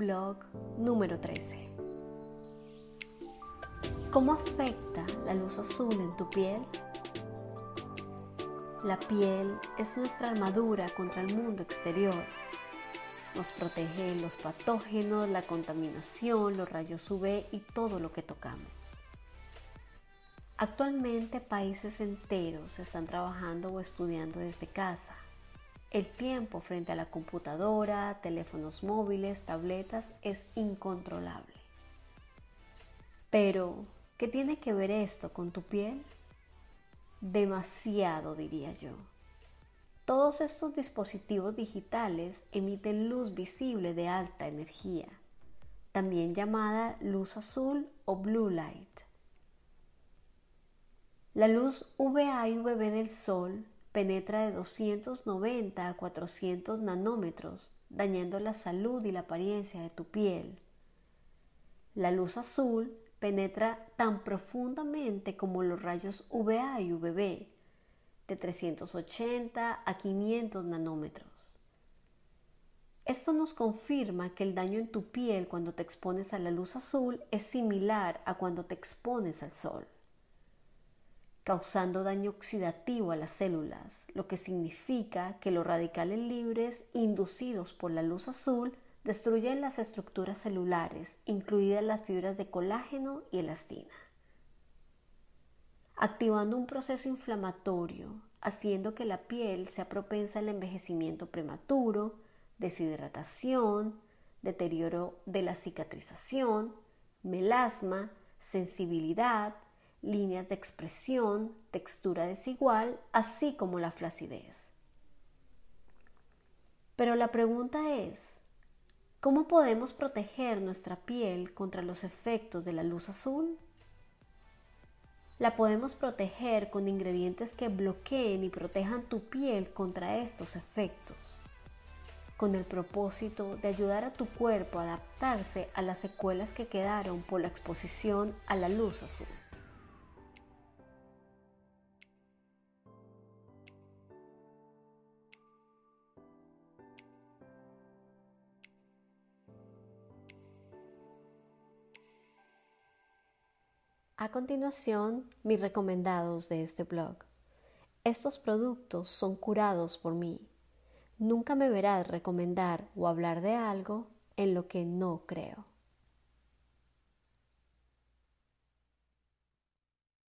Blog número 13. ¿Cómo afecta la luz azul en tu piel? La piel es nuestra armadura contra el mundo exterior. Nos protege los patógenos, la contaminación, los rayos UV y todo lo que tocamos. Actualmente países enteros están trabajando o estudiando desde casa. El tiempo frente a la computadora, teléfonos móviles, tabletas es incontrolable. Pero, ¿qué tiene que ver esto con tu piel? demasiado, diría yo. Todos estos dispositivos digitales emiten luz visible de alta energía, también llamada luz azul o blue light. La luz VA y UVB del sol penetra de 290 a 400 nanómetros, dañando la salud y la apariencia de tu piel. La luz azul penetra tan profundamente como los rayos UVA y UVB, de 380 a 500 nanómetros. Esto nos confirma que el daño en tu piel cuando te expones a la luz azul es similar a cuando te expones al sol, causando daño oxidativo a las células, lo que significa que los radicales libres inducidos por la luz azul destruyen las estructuras celulares, incluidas las fibras de colágeno y elastina, activando un proceso inflamatorio, haciendo que la piel sea propensa al envejecimiento prematuro, deshidratación, deterioro de la cicatrización, melasma, sensibilidad, líneas de expresión, textura desigual, así como la flacidez. Pero la pregunta es, ¿Cómo podemos proteger nuestra piel contra los efectos de la luz azul? La podemos proteger con ingredientes que bloqueen y protejan tu piel contra estos efectos, con el propósito de ayudar a tu cuerpo a adaptarse a las secuelas que quedaron por la exposición a la luz azul. A continuación, mis recomendados de este blog. Estos productos son curados por mí. Nunca me verás recomendar o hablar de algo en lo que no creo.